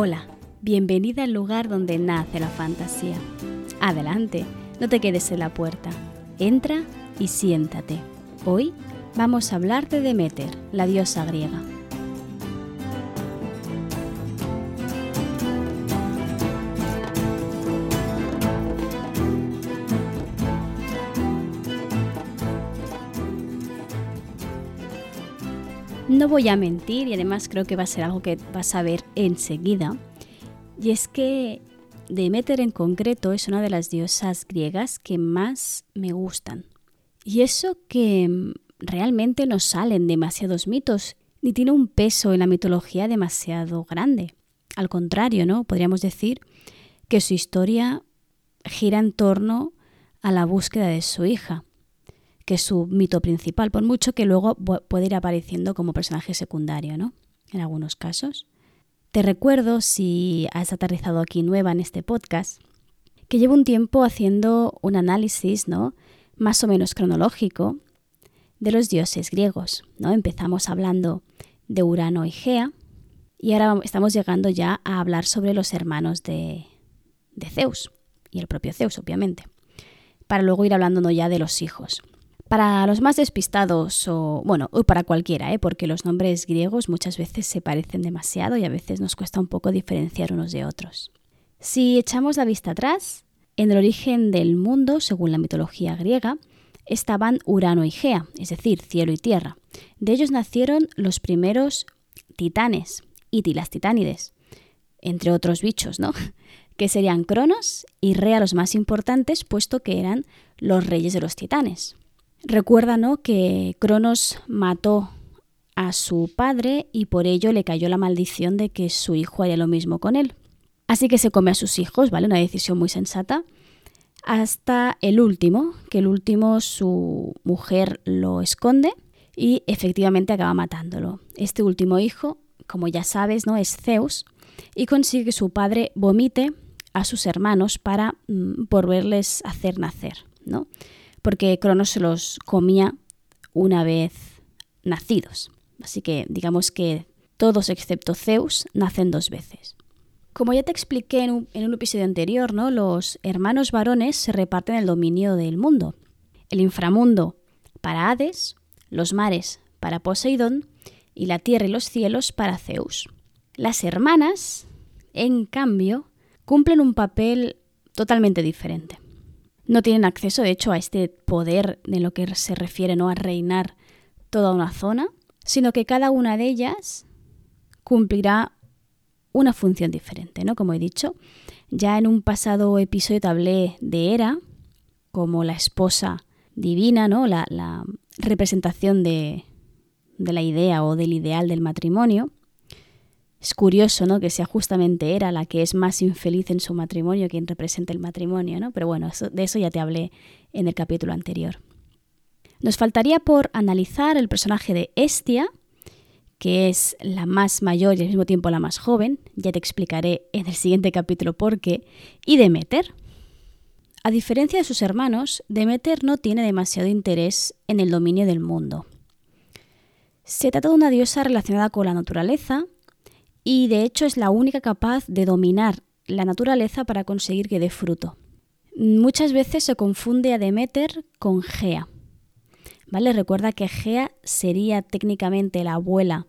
Hola, bienvenida al lugar donde nace la fantasía. Adelante, no te quedes en la puerta. Entra y siéntate. Hoy vamos a hablar de Demeter, la diosa griega. No voy a mentir y además creo que va a ser algo que vas a ver enseguida. Y es que Demeter en concreto es una de las diosas griegas que más me gustan. Y eso que mm, realmente no salen demasiados mitos, ni tiene un peso en la mitología demasiado grande. Al contrario, ¿no? Podríamos decir que su historia gira en torno a la búsqueda de su hija que es su mito principal, por mucho que luego puede ir apareciendo como personaje secundario, ¿no? En algunos casos. Te recuerdo, si has aterrizado aquí nueva en este podcast, que llevo un tiempo haciendo un análisis, ¿no? Más o menos cronológico de los dioses griegos, ¿no? Empezamos hablando de Urano y Gea y ahora estamos llegando ya a hablar sobre los hermanos de, de Zeus y el propio Zeus, obviamente, para luego ir hablando ya de los hijos. Para los más despistados, o bueno, o para cualquiera, ¿eh? porque los nombres griegos muchas veces se parecen demasiado y a veces nos cuesta un poco diferenciar unos de otros. Si echamos la vista atrás, en el origen del mundo, según la mitología griega, estaban Urano y Gea, es decir, cielo y tierra. De ellos nacieron los primeros titanes, y las titánides, entre otros bichos, ¿no? que serían Cronos y Rea los más importantes, puesto que eran los reyes de los titanes. Recuerda ¿no? que Cronos mató a su padre y por ello le cayó la maldición de que su hijo haría lo mismo con él. Así que se come a sus hijos, ¿vale? Una decisión muy sensata. Hasta el último, que el último su mujer lo esconde y efectivamente acaba matándolo. Este último hijo, como ya sabes, ¿no? es Zeus y consigue que su padre vomite a sus hermanos para mm, volverles a hacer nacer, ¿no? Porque Cronos los comía una vez nacidos. Así que digamos que todos excepto Zeus nacen dos veces. Como ya te expliqué en un, episodio anterior, ¿no? los hermanos varones se reparten el dominio del mundo. El inframundo para Hades, los mares para Poseidón y la tierra y los cielos para Zeus. Las hermanas, en cambio, cumplen un papel totalmente diferente no tienen acceso, de hecho, a este poder de lo que se refiere ¿no? a reinar toda una zona, sino que cada una de ellas cumplirá una función diferente, ¿no? Como he dicho, ya en un pasado episodio te hablé de Hera como la esposa divina, ¿no? La, la representación de, de la idea o del ideal del matrimonio. Es curioso, ¿no? Que sea justamente era la que es más infeliz en su matrimonio quien representa el matrimonio, ¿no? Pero bueno, de eso ya te hablé en el capítulo anterior. Nos faltaría por analizar el personaje de Estia, que es la más mayor y al mismo tiempo la más joven, ya te explicaré en el siguiente capítulo por qué, y Demeter. A diferencia de sus hermanos, Demeter no tiene demasiado interés en el dominio del mundo. Se trata de una diosa relacionada con la naturaleza, y de hecho es la única capaz de dominar la naturaleza para conseguir que dé fruto. Muchas veces se confunde a Demeter con Gea. ¿Vale? Recuerda que Gea sería técnicamente la abuela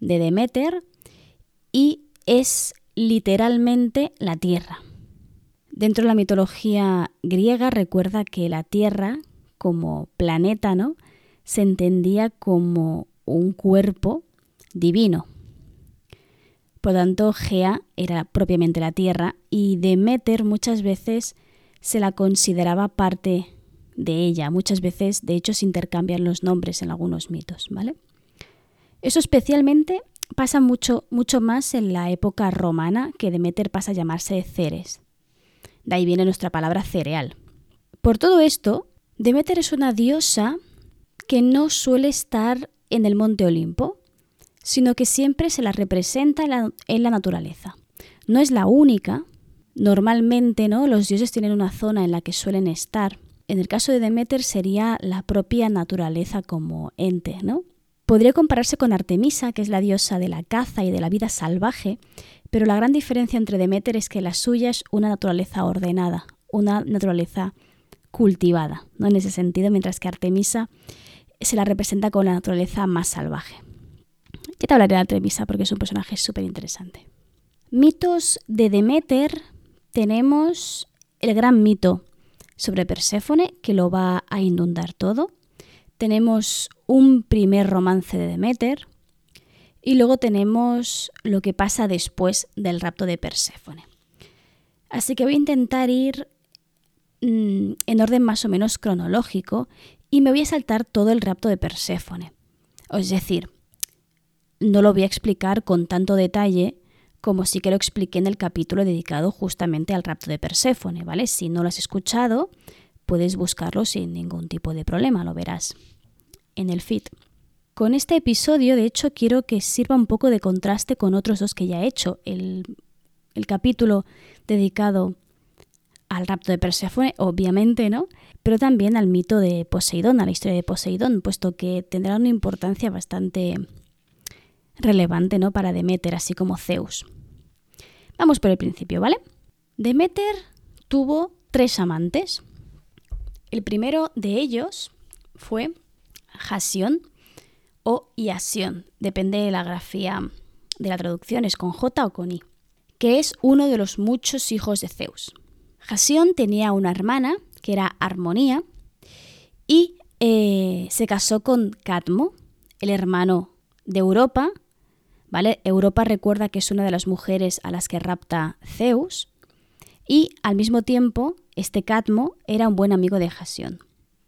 de Demeter y es literalmente la tierra. Dentro de la mitología griega recuerda que la tierra como planeta, ¿no? se entendía como un cuerpo divino, por tanto, Gea era propiamente la tierra y Demeter muchas veces se la consideraba parte de ella. Muchas veces, de hecho, se intercambian los nombres en algunos mitos, ¿vale? Eso especialmente pasa mucho, mucho más en la época romana, que Demeter pasa a llamarse Ceres. De ahí viene nuestra palabra cereal. Por todo esto, Demeter es una diosa que no suele estar en el monte Olimpo, sino que siempre se la representa en la, naturaleza. No es la única. Normalmente, ¿no? Los dioses tienen una zona en la que suelen estar. En el caso de Demeter sería la propia naturaleza como ente, ¿no? Podría compararse con Artemisa, que es la diosa de la caza y de la vida salvaje, pero la gran diferencia entre Demeter es que la suya es una naturaleza ordenada, una naturaleza cultivada, ¿no? En ese sentido, mientras que Artemisa se la representa con la naturaleza más salvaje. Ya te hablaré de Artemisa porque es un personaje súper interesante. Mitos de Demeter tenemos el gran mito sobre Perséfone, que lo va a inundar todo. Tenemos un primer romance de Demeter. Y luego tenemos lo que pasa después del rapto de Perséfone. Así que voy a intentar ir mm, en orden más o menos cronológico y me voy a saltar todo el rapto de Perséfone. Es decir, no lo voy a explicar con tanto detalle como sí que lo expliqué en el capítulo dedicado justamente al rapto de Perséfone, ¿vale? Si no lo has escuchado, puedes buscarlo sin ningún tipo de problema, lo verás en el feed. Con este episodio, de hecho, quiero que sirva un poco de contraste con otros dos que ya he hecho. El, el capítulo dedicado al rapto de Perséfone, obviamente, ¿no? Pero también al mito de Poseidón, a la historia de Poseidón, puesto que tendrá una importancia bastante relevante ¿no? para Demeter, así como Zeus. Vamos por el principio, ¿vale? Demeter tuvo tres amantes. El primero de ellos fue Jasión o Iasión, depende de la grafía de la traducción, es con J o con I, que es uno de los muchos hijos de Zeus. Jasión tenía una hermana que era Armonía y eh, se casó con Cadmo, el hermano de Europa, ¿vale? Europa recuerda que es una de las mujeres a las que rapta Zeus y al mismo tiempo este Cadmo era un buen amigo de Jasión.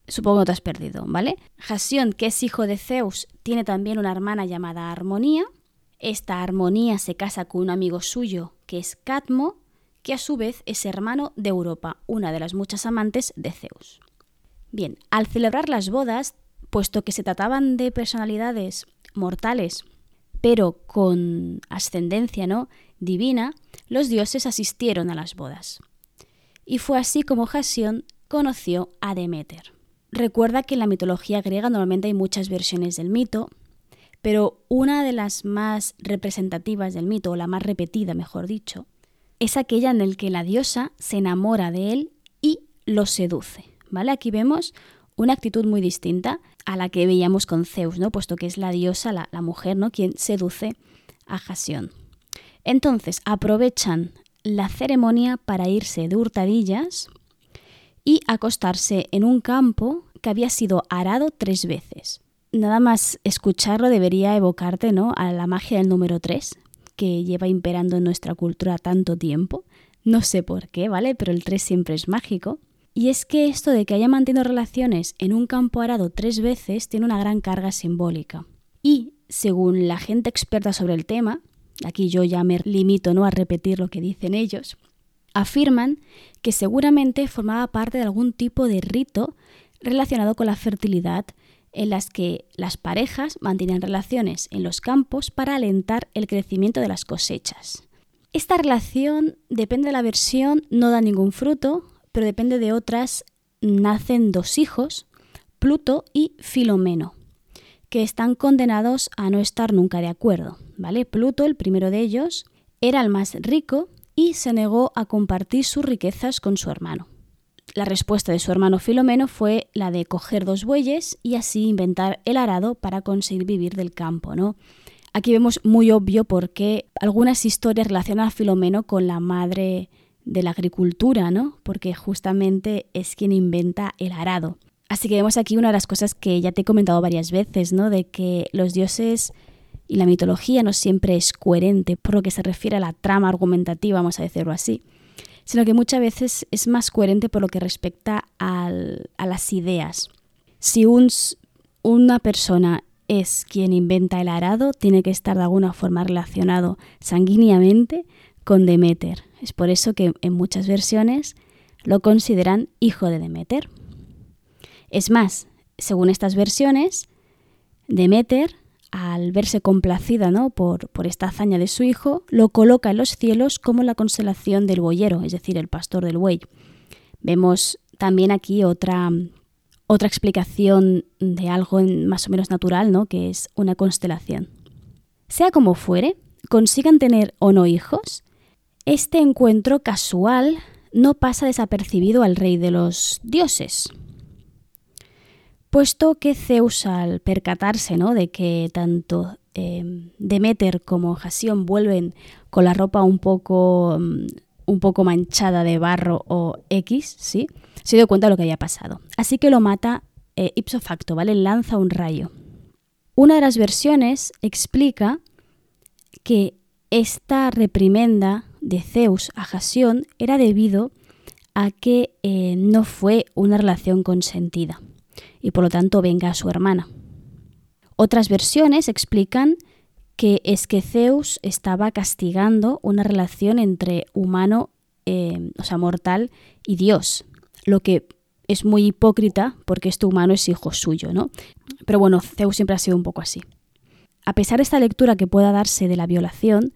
Supongo que te has perdido, ¿vale? Jasión, que es hijo de Zeus, tiene también una hermana llamada Armonía. Esta Armonía se casa con un amigo suyo que es Cadmo, que a su vez es hermano de Europa, una de las muchas amantes de Zeus. Bien, al celebrar las bodas, puesto que se trataban de personalidades mortales pero con ascendencia ¿no? divina, los dioses asistieron a las bodas. Y fue así como Jasión conoció a Demeter. Recuerda que en la mitología griega normalmente hay muchas versiones del mito, pero una de las más representativas del mito, o la más repetida, mejor dicho, es aquella en la que la diosa se enamora de él y lo seduce. ¿Vale? Aquí vemos una actitud muy distinta a la que veíamos con Zeus, ¿no? puesto que es la diosa, la, mujer, ¿no? quien seduce a Jasión. Entonces aprovechan la ceremonia para irse de hurtadillas y acostarse en un campo que había sido arado tres veces. Nada más escucharlo debería evocarte ¿no? a la magia del número tres, que lleva imperando en nuestra cultura tanto tiempo. No sé por qué, ¿vale? Pero el 3 siempre es mágico. Y es que esto de que haya mantenido relaciones en un campo arado tres veces tiene una gran carga simbólica. Y, según la gente experta sobre el tema, aquí yo ya me limito ¿no? a repetir lo que dicen ellos, afirman que seguramente formaba parte de algún tipo de rito relacionado con la fertilidad en las que las parejas mantenían relaciones en los campos para alentar el crecimiento de las cosechas. Esta relación, depende de la versión, no da ningún fruto, pero depende de otras, nacen dos hijos, Pluto y Filomeno, que están condenados a no estar nunca de acuerdo. ¿vale? Pluto, el primero de ellos, era el más rico y se negó a compartir sus riquezas con su hermano. La respuesta de su hermano Filomeno fue la de coger dos bueyes y así inventar el arado para conseguir vivir del campo, ¿no? Aquí vemos muy obvio por qué algunas historias relacionan a Filomeno con la madre de la agricultura, ¿no? Porque justamente es quien inventa el arado. Así que vemos aquí una de las cosas que ya te he comentado varias veces, ¿no? De que los dioses y la mitología no siempre es coherente por lo que se refiere a la trama argumentativa, vamos a decirlo así, sino que muchas veces es más coherente por lo que respecta a las ideas. Si una persona es quien inventa el arado, tiene que estar de alguna forma relacionado sanguíneamente con Demeter. Es por eso que en muchas versiones lo consideran hijo de Demeter. Es más, según estas versiones, Demeter, al verse complacida ¿no? por, por esta hazaña de su hijo, lo coloca en los cielos como la constelación del boyero, es decir, el pastor del buey. Vemos también aquí otra, otra explicación de algo más o menos natural, ¿no? Que es una constelación. Sea como fuere, consigan tener o no hijos, este encuentro casual no pasa desapercibido al rey de los dioses. Puesto que Zeus, al percatarse ¿no? de que tanto eh, Demeter como Jasión vuelven con la ropa un poco, mm, un poco manchada de barro o X, ¿sí? se dio cuenta de lo que había pasado. Así que lo mata eh, ipso facto, ¿vale? Lanza un rayo. Una de las versiones explica que esta reprimenda de Zeus a Jasión era debido a que eh, no fue una relación consentida y por lo tanto venga a su hermana. Otras versiones explican que es que Zeus estaba castigando una relación entre humano, eh, o sea, mortal y Dios, lo que es muy hipócrita porque este humano es hijo suyo, ¿no? Pero bueno, Zeus siempre ha sido un poco así. A pesar de esta lectura que pueda darse de la violación,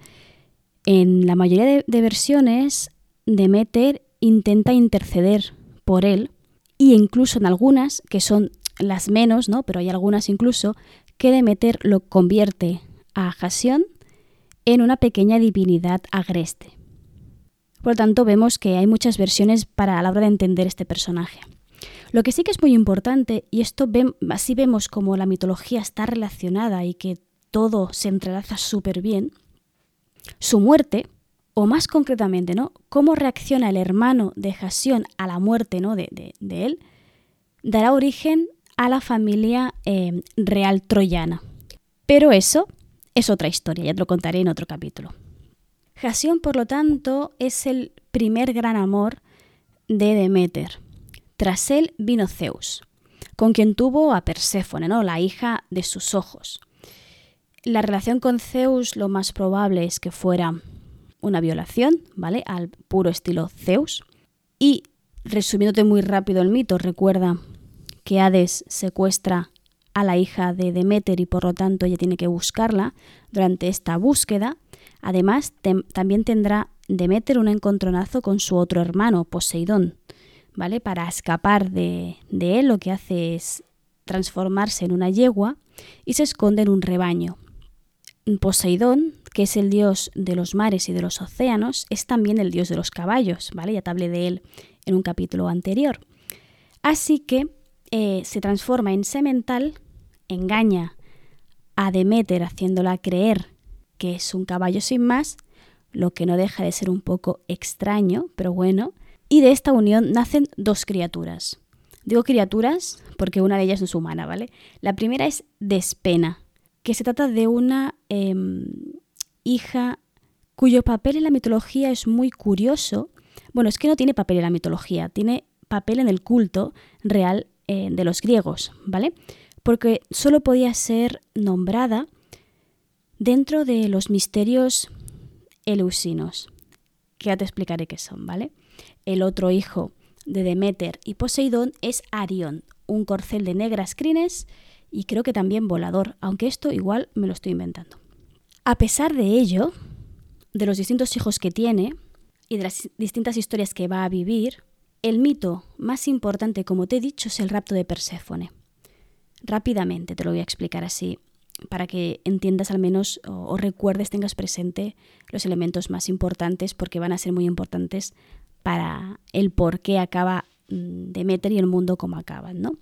en la mayoría de, de versiones Demeter intenta interceder por él y incluso en algunas, que son las menos, ¿no? pero hay algunas incluso, que Demeter lo convierte a Jasión en una pequeña divinidad agreste. Por lo tanto, vemos que hay muchas versiones para a la hora de entender este personaje. Lo que sí que es muy importante, y esto así vemos como la mitología está relacionada y que todo se entrelaza súper bien, su muerte, o más concretamente, ¿no? Cómo reacciona el hermano de Jasión a la muerte ¿no? de, él, dará origen a la familia eh, real troyana. Pero eso es otra historia, ya te lo contaré en otro capítulo. Jasión, por lo tanto, es el primer gran amor de Demeter. Tras él vino Zeus, con quien tuvo a Perséfone, ¿no? la hija de sus ojos. La relación con Zeus lo más probable es que fuera una violación, ¿vale? Al puro estilo Zeus. Y resumiéndote muy rápido el mito, recuerda que Hades secuestra a la hija de Demeter y por lo tanto ella tiene que buscarla. Durante esta búsqueda, además, también tendrá Demeter un encontronazo con su otro hermano, Poseidón, ¿vale? Para escapar de, de él lo que hace es transformarse en una yegua y se esconde en un rebaño. Poseidón, que es el dios de los mares y de los océanos, es también el dios de los caballos, ¿vale? Ya te hablé de él en un capítulo anterior. Así que eh, se transforma en semental, engaña a Demeter haciéndola creer que es un caballo sin más, lo que no deja de ser un poco extraño, pero bueno, y de esta unión nacen dos criaturas. Digo criaturas porque una de ellas no es humana, ¿vale? La primera es Despena, que se trata de una em, hija cuyo papel en la mitología es muy curioso. Bueno, es que no tiene papel en la mitología, tiene papel en el culto real eh, de los griegos, ¿vale? Porque solo podía ser nombrada dentro de los misterios eleusinos, que ya te explicaré qué son, ¿vale? El otro hijo de Demeter y Poseidón es Arión, un corcel de negras crines y creo que también volador, aunque esto igual me lo estoy inventando. A pesar de ello, de los distintos hijos que tiene y de las distintas historias que va a vivir, el mito más importante, como te he dicho, es el rapto de Perséfone. Rápidamente te lo voy a explicar así, para que entiendas al menos o, recuerdes, tengas presente los elementos más importantes, porque van a ser muy importantes para el por qué acaba mm, Demeter y el mundo como acaban, ¿no?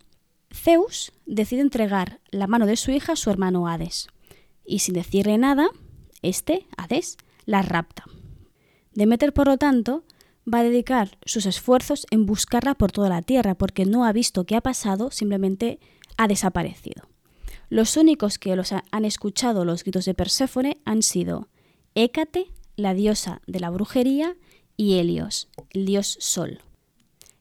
Zeus decide entregar la mano de su hija a su hermano Hades, y sin decirle nada, este, Hades, la rapta. Demeter, por lo tanto, va a dedicar sus esfuerzos en buscarla por toda la tierra, porque no ha visto qué ha pasado, simplemente ha desaparecido. Los únicos que los han escuchado los gritos de Perséfone han sido Hécate, la diosa de la brujería, y Helios, el dios Sol.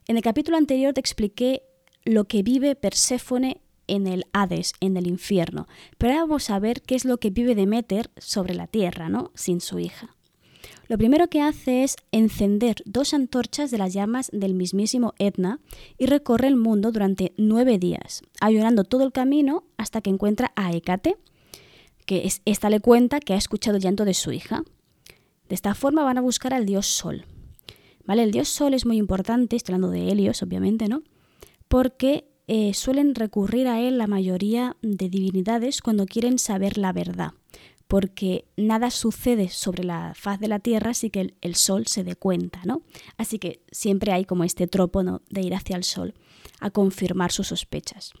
En el capítulo anterior te expliqué lo que vive Perséfone en el Hades, en el infierno. Pero ahora vamos a ver qué es lo que vive Demeter sobre la tierra, ¿no? Sin su hija. Lo primero que hace es encender dos antorchas de las llamas del mismísimo Etna y recorre el mundo durante nueve días, ayunando todo el camino hasta que encuentra a Hécate, que es, le cuenta que ha escuchado el llanto de su hija. De esta forma van a buscar al dios Sol. ¿Vale? El dios Sol es muy importante, estoy hablando de Helios, obviamente, ¿no? Porque eh, suelen recurrir a él la mayoría de divinidades cuando quieren saber la verdad, porque nada sucede sobre la faz de la tierra así que el, sol se dé cuenta, ¿no? Así que siempre hay como este tropo de ir hacia el sol a confirmar sus sospechas.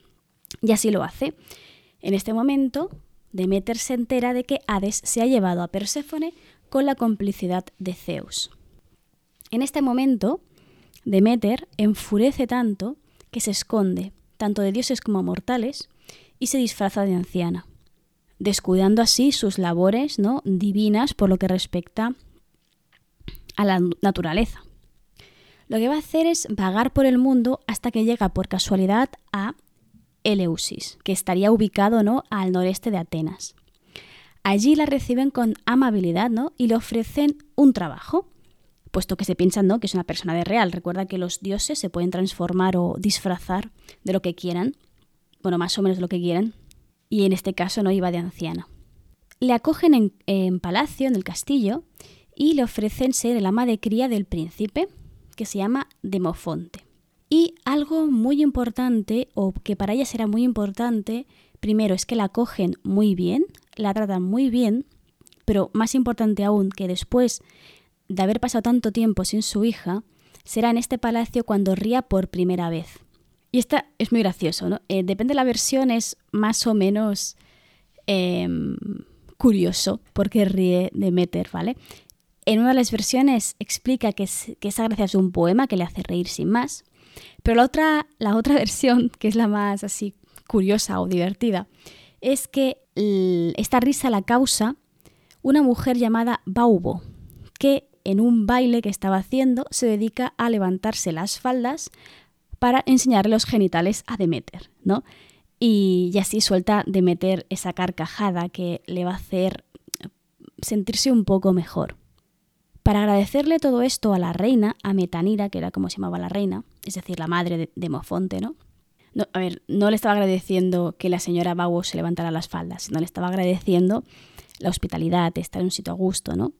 Y así lo hace. En este momento, Demeter se entera de que Hades se ha llevado a Perséfone con la complicidad de Zeus. En este momento, Demeter enfurece tanto que se esconde, tanto de dioses como mortales, y se disfraza de anciana, descuidando así sus labores ¿no? divinas por lo que respecta a la naturaleza. Lo que va a hacer es vagar por el mundo hasta que llega por casualidad a Eleusis, que estaría ubicado ¿no? al noreste de Atenas. Allí la reciben con amabilidad ¿no? y le ofrecen un trabajo, puesto que se piensan ¿no? que es una persona de real. Recuerda que los dioses se pueden transformar o disfrazar de lo que quieran, bueno, más o menos lo que quieran, y en este caso no iba de anciana. Le acogen en, en palacio, en el castillo, y le ofrecen ser el ama de cría del príncipe, que se llama Demofonte. Y algo muy importante, o que para ella será muy importante, primero es que la cogen muy bien, la tratan muy bien, pero más importante aún que después de haber pasado tanto tiempo sin su hija, será en este palacio cuando ría por primera vez. Y esta es muy gracioso, ¿no? Eh, depende de la versión, es más o menos em, curioso porque ríe de Meter, ¿vale? En una de las versiones explica que, es, que esa gracia es un poema que le hace reír sin más. Pero la otra, la otra versión, que es la más así curiosa o divertida, es que esta risa la causa una mujer llamada Baubo, que en un baile que estaba haciendo se dedica a levantarse las faldas para enseñarle los genitales a Demeter, ¿no? Y, así suelta Demeter esa carcajada que le va a hacer sentirse un poco mejor. Para agradecerle todo esto a la reina, a Metanira, que era como se llamaba la reina, es decir, la madre de, Demofonte, ¿no? ¿no? A ver, no le estaba agradeciendo que la señora Bauo se levantara las faldas, sino le estaba agradeciendo la hospitalidad, estar en un sitio a gusto, ¿no?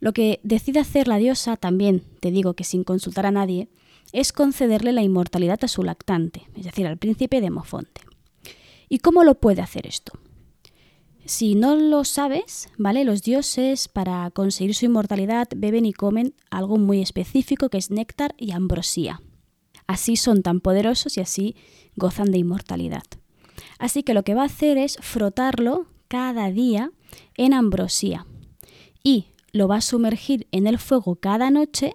Lo que decide hacer la diosa, también te digo que sin consultar a nadie, es concederle la inmortalidad a su lactante, es decir, al príncipe Demofonte. ¿Y cómo lo puede hacer esto? Si no lo sabes, ¿vale? Los dioses para conseguir su inmortalidad beben y comen algo muy específico que es néctar y ambrosía. Así son tan poderosos y así gozan de inmortalidad. Así que lo que va a hacer es frotarlo cada día en ambrosía y lo va a sumergir en el fuego cada noche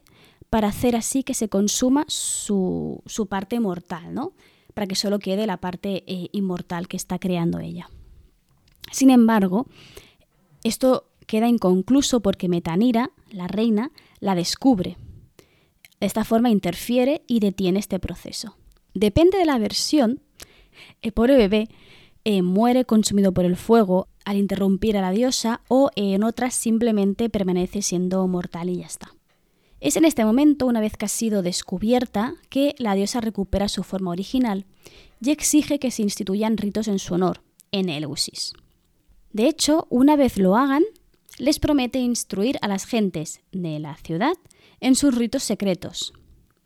para hacer así que se consuma su, parte mortal, ¿no? Para que solo quede la parte eh, inmortal que está creando ella. Sin embargo, esto queda inconcluso porque Metanira, la reina, la descubre. De esta forma interfiere y detiene este proceso. Depende de la versión, el pobre bebé eh, muere consumido por el fuego al interrumpir a la diosa o en otras simplemente permanece siendo mortal y ya está. Es en este momento, una vez que ha sido descubierta, que la diosa recupera su forma original y exige que se instituyan ritos en su honor, en Eleusis. De hecho, una vez lo hagan, les promete instruir a las gentes de la ciudad en sus ritos secretos,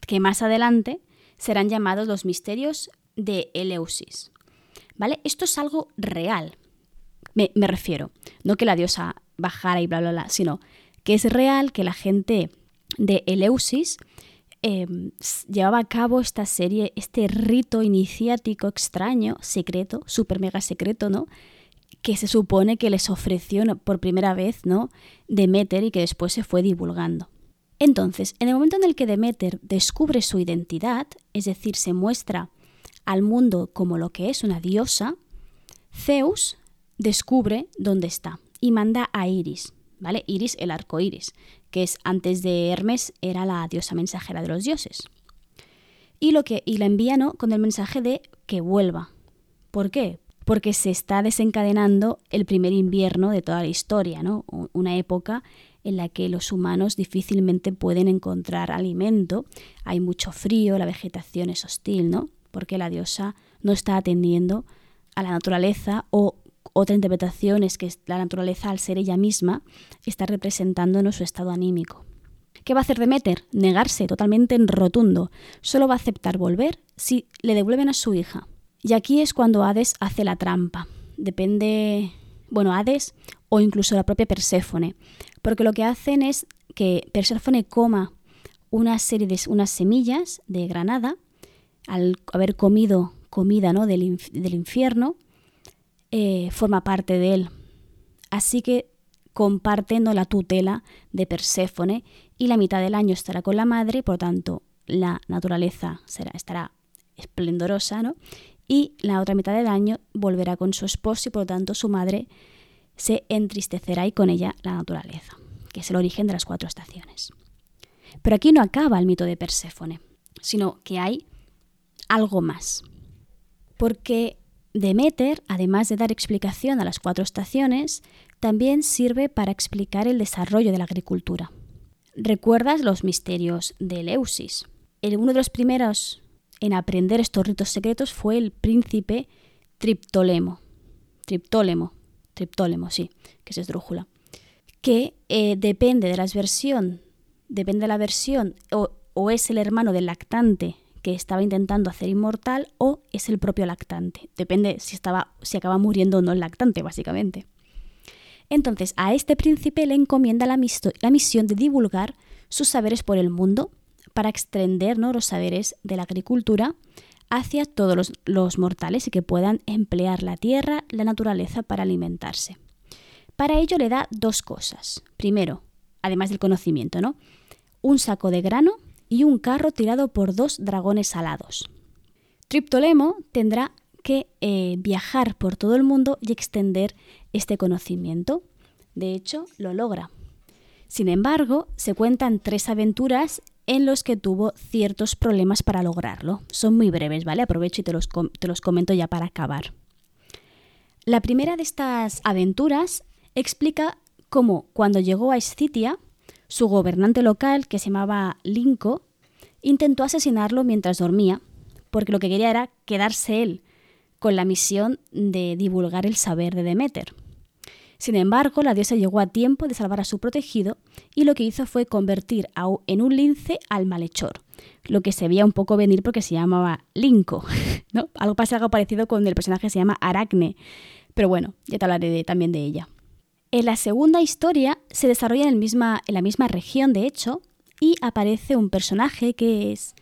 que más adelante serán llamados los misterios de Eleusis. ¿Vale? Esto es algo real. Me, refiero, no que la diosa bajara y bla, bla, bla, sino que es real que la gente de Eleusis em, llevaba a cabo esta serie, este rito iniciático extraño, secreto, súper mega secreto, ¿no? que se supone que les ofreció por primera vez, ¿no? Demeter y que después se fue divulgando. Entonces, en el momento en el que Demeter descubre su identidad, es decir, se muestra al mundo como lo que es una diosa, Zeus descubre dónde está y manda a Iris, ¿vale? Iris, el arco iris, que es antes de Hermes, era la diosa mensajera de los dioses. Y, lo que, y la envía ¿no? con el mensaje de que vuelva. ¿Por qué? porque se está desencadenando el primer invierno de toda la historia, ¿no? Una época en la que los humanos difícilmente pueden encontrar alimento, hay mucho frío, la vegetación es hostil, ¿no? Porque la diosa no está atendiendo a la naturaleza o otra interpretación es que la naturaleza al ser ella misma está representándonos su estado anímico. ¿Qué va a hacer Demeter? Negarse totalmente en rotundo. Solo va a aceptar volver si le devuelven a su hija. Y aquí es cuando Hades hace la trampa. Depende, bueno, Hades o incluso la propia Perséfone. Porque lo que hacen es que Perséfone coma una serie de unas semillas de granada al haber comido comida ¿no? del, infierno, eh, forma parte de él. Así que compartiendo la tutela de Perséfone y la mitad del año estará con la madre, por tanto la naturaleza será, estará esplendorosa, ¿no? Y la otra mitad del año volverá con su esposo y por lo tanto su madre se entristecerá y con ella la naturaleza, que es el origen de las cuatro estaciones. Pero aquí no acaba el mito de Perséfone, sino que hay algo más. Porque Demeter, además de dar explicación a las cuatro estaciones, también sirve para explicar el desarrollo de la agricultura. ¿Recuerdas los misterios de Eleusis? uno de los primeros en aprender estos ritos secretos fue el príncipe Triptolemo. Triptólemo, Triptólemo, sí, que es esdrújula. Que eh, depende de la versión, depende de la versión, o, o es el hermano del lactante que estaba intentando hacer inmortal o es el propio lactante. Depende si, estaba, si acaba muriendo o no el lactante, básicamente. Entonces, a este príncipe le encomienda la, misión de divulgar sus saberes por el mundo para extender los saberes de la agricultura hacia todos los, los, mortales y que puedan emplear la tierra, la naturaleza para alimentarse. Para ello le da dos cosas. Primero, además del conocimiento, ¿no? Un saco de grano y un carro tirado por dos dragones alados. Triptolemo tendrá que eh, viajar por todo el mundo y extender este conocimiento. De hecho, lo logra. Sin embargo, se cuentan tres aventuras en los que tuvo ciertos problemas para lograrlo. Son muy breves, ¿vale? Aprovecho y te los, te los comento ya para acabar. La primera de estas aventuras explica cómo cuando llegó a Escitia, su gobernante local, que se llamaba Linco, intentó asesinarlo mientras dormía, porque lo que quería era quedarse él con la misión de divulgar el saber de Demeter. Sin embargo, la diosa llegó a tiempo de salvar a su protegido y lo que hizo fue convertir en un lince al malhechor, lo que se veía un poco venir porque se llamaba Linco. ¿no? Algo pasa algo parecido con el personaje que se llama Aracne, pero bueno, ya te hablaré también de ella. En la segunda historia se desarrolla en, en la misma región, de hecho, y aparece un personaje que es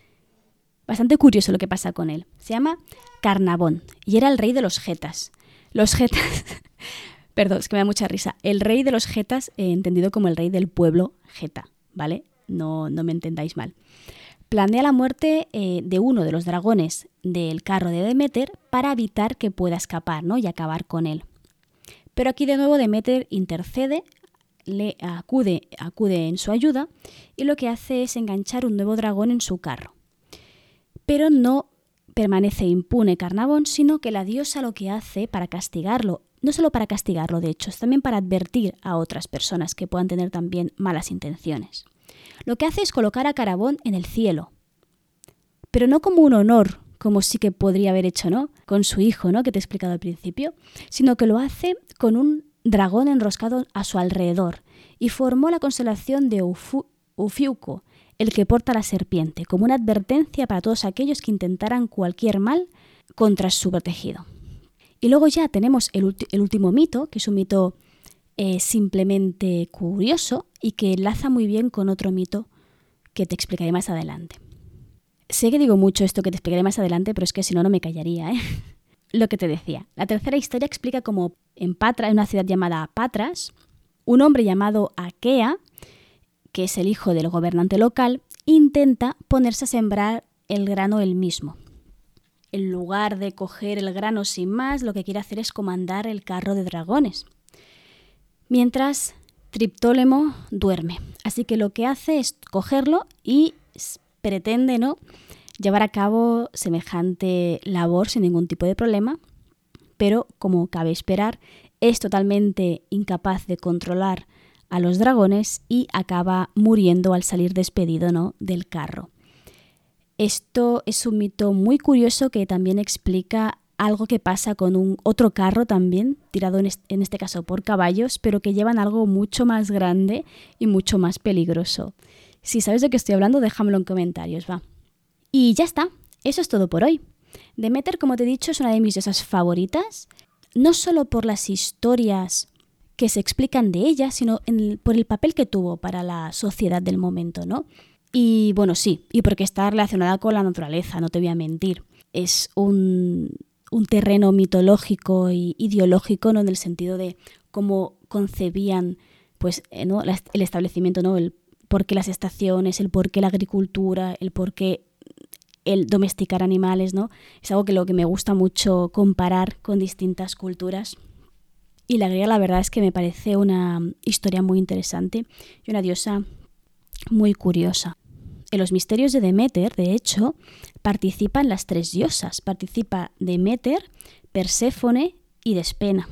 bastante curioso lo que pasa con él. Se llama Carnavón y era el rey de los Getas. Los Getas, perdón, es que me da mucha risa. El rey de los Getas, eh, entendido como el rey del pueblo Geta, ¿vale? No, no me entendáis mal. Planea la muerte eh, de uno de los dragones del carro de Demeter para evitar que pueda escapar ¿no? y acabar con él. Pero aquí de nuevo Demeter intercede, le acude, acude en su ayuda y lo que hace es enganchar un nuevo dragón en su carro. Pero no permanece impune Carnavón, sino que la diosa lo que hace para castigarlo, no solo para castigarlo de hecho, es también para advertir a otras personas que puedan tener también malas intenciones. Lo que hace es colocar a Carabón en el cielo, pero no como un honor como sí que podría haber hecho, ¿no? Con su hijo, ¿no? Que te he explicado al principio, sino que lo hace con un dragón enroscado a su alrededor y formó la constelación de Ufiuco, el que porta la serpiente, como una advertencia para todos aquellos que intentaran cualquier mal contra su protegido. Y luego ya tenemos el, último mito, que es un mito eh, simplemente curioso y que enlaza muy bien con otro mito que te explicaré más adelante. Sé que digo mucho esto que te explicaré más adelante, pero es que si no, no me callaría. ¿eh? Lo que te decía. La tercera historia explica cómo en Patra, en una ciudad llamada Patras, un hombre llamado Aquea, que es el hijo del gobernante local, intenta ponerse a sembrar el grano él mismo. En lugar de coger el grano sin más, lo que quiere hacer es comandar el carro de dragones. Mientras Triptólemo duerme. Así que lo que hace es cogerlo y pretende ¿no? llevar a cabo semejante labor sin ningún tipo de problema, pero como cabe esperar, es totalmente incapaz de controlar a los dragones y acaba muriendo al salir despedido ¿no? del carro. Esto es un mito muy curioso que también explica algo que pasa con un otro carro también, tirado en este caso por caballos, pero que llevan algo mucho más grande y mucho más peligroso Si sabes de qué estoy hablando, déjamelo en comentarios, va. Y ya está, eso es todo por hoy. Demeter, como te he dicho, es una de mis diosas favoritas, no solo por las historias que se explican de ella, sino por el papel que tuvo para la sociedad del momento, ¿no? Y bueno, sí, y porque está relacionada con la naturaleza, no te voy a mentir. Es un, terreno mitológico e ideológico, ¿no? En el sentido de cómo concebían pues, eh, el establecimiento, ¿no? Por qué las estaciones, el por qué la agricultura, el por qué el domesticar animales, ¿no? Es algo que lo que me gusta mucho comparar con distintas culturas. Y la griega la verdad es que me parece una historia muy interesante y una diosa muy curiosa. En los misterios de Demeter, de hecho, participan las tres diosas. Participa Demeter, Perséfone y Despena,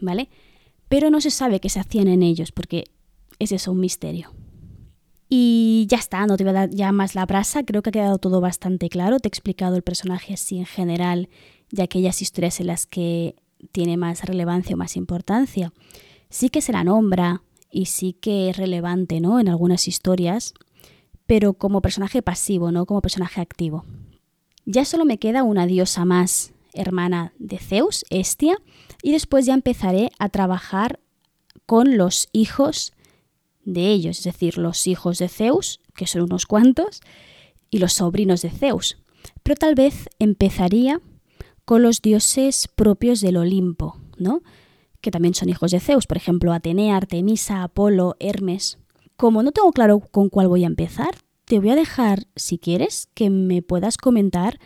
¿vale? Pero no se sabe qué se hacían en ellos porque es eso, un misterio. Y ya está, no te voy a dar ya más la brasa, creo que ha quedado todo bastante claro, te he explicado el personaje así en general y aquellas historias en las que tiene más relevancia o más importancia. Sí que se la nombra y sí que es relevante, ¿no? En algunas historias, pero como personaje pasivo, no como personaje activo. Ya solo me queda una diosa más, hermana de Zeus, Estia, y después ya empezaré a trabajar con los hijos de ellos, es decir, los hijos de Zeus, que son unos cuantos, y los sobrinos de Zeus. Pero tal vez empezaría con los dioses propios del Olimpo, ¿no? que también son hijos de Zeus, por ejemplo, Atenea, Artemisa, Apolo, Hermes. Como no tengo claro con cuál voy a empezar, te voy a dejar, si quieres, que me puedas comentar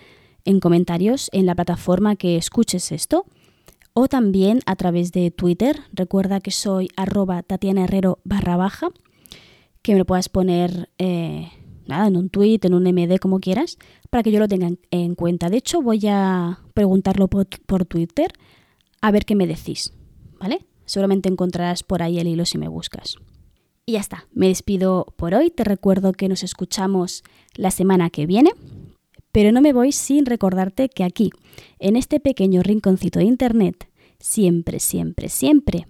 en comentarios en la plataforma que escuches esto o también a través de Twitter. Recuerda que soy arroba Tatiana Herrero barra baja, que me lo puedas poner eh, nada, en un tweet, en un MD, como quieras, para que yo lo tenga en cuenta. De hecho, voy a preguntarlo por, por Twitter a ver qué me decís, ¿vale? Seguramente encontrarás por ahí el hilo si me buscas. Y ya está, me despido por hoy. Te recuerdo que nos escuchamos la semana que viene. Pero no me voy sin recordarte que aquí, en este pequeño rinconcito de Internet, siempre, siempre, siempre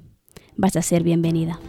vas a ser bienvenida.